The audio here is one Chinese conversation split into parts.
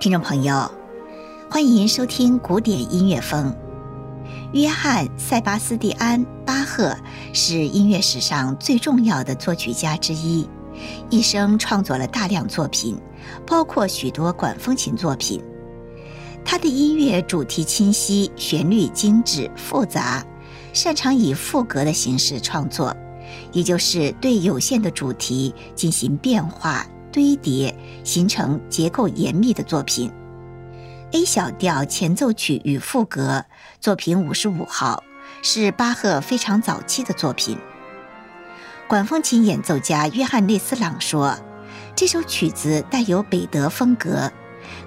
听众朋友，欢迎收听古典音乐风。约翰·塞巴斯蒂安·巴赫是音乐史上最重要的作曲家之一，一生创作了大量作品，包括许多管风琴作品。他的音乐主题清晰，旋律精致复杂，擅长以赋格的形式创作，也就是对有限的主题进行变化。堆叠形成结构严密的作品。A 小调前奏曲与赋格作品五十五号是巴赫非常早期的作品。管风琴演奏家约翰内斯朗说，这首曲子带有北德风格，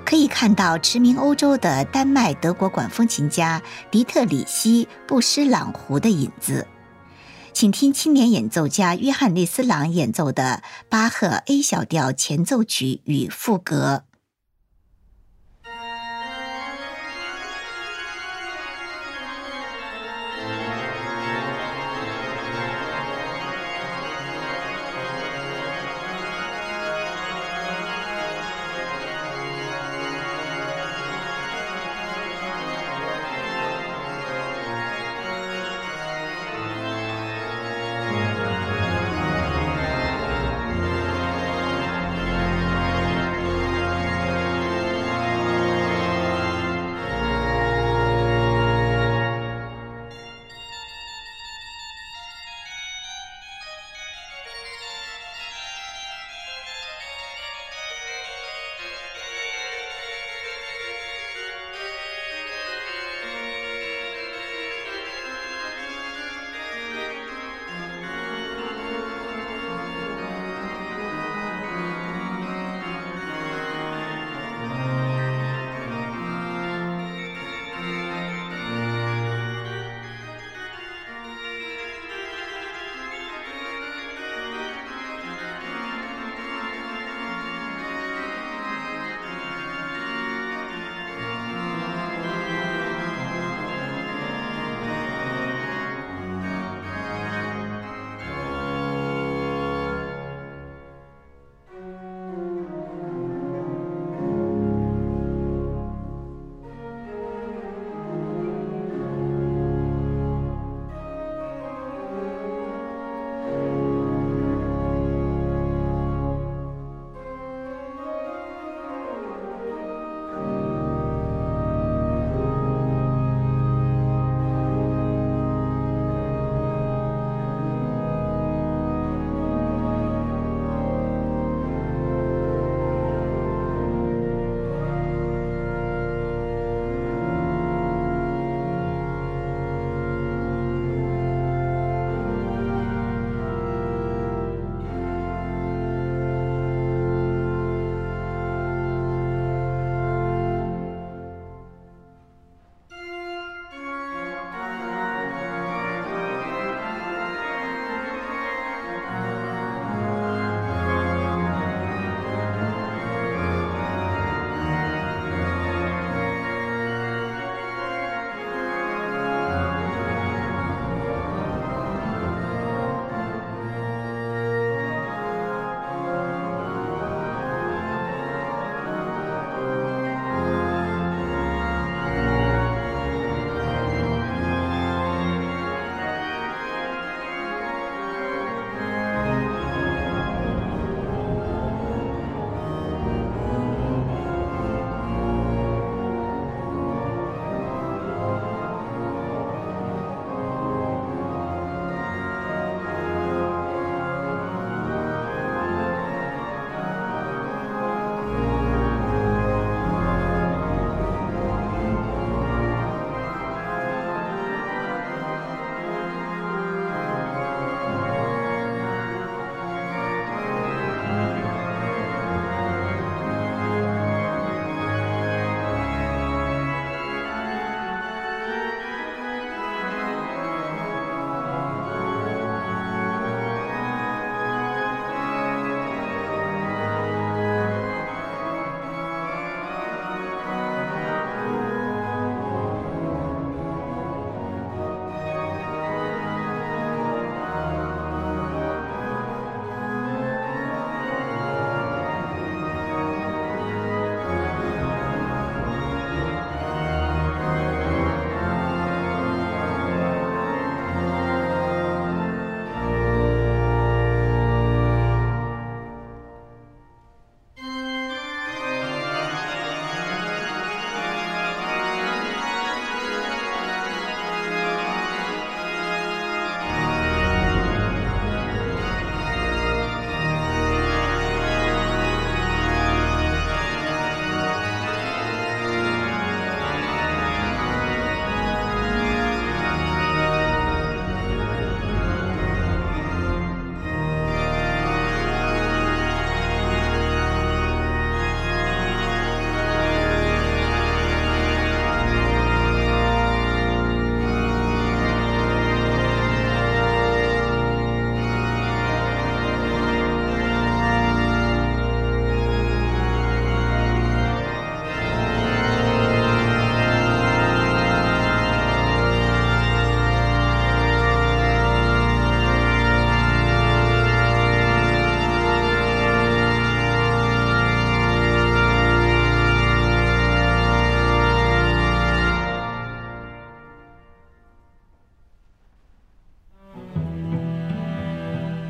可以看到驰名欧洲的丹麦德国管风琴家迪特里希·布施朗胡的影子。请听青年演奏家约翰内斯朗演奏的巴赫 A 小调前奏曲与赋格。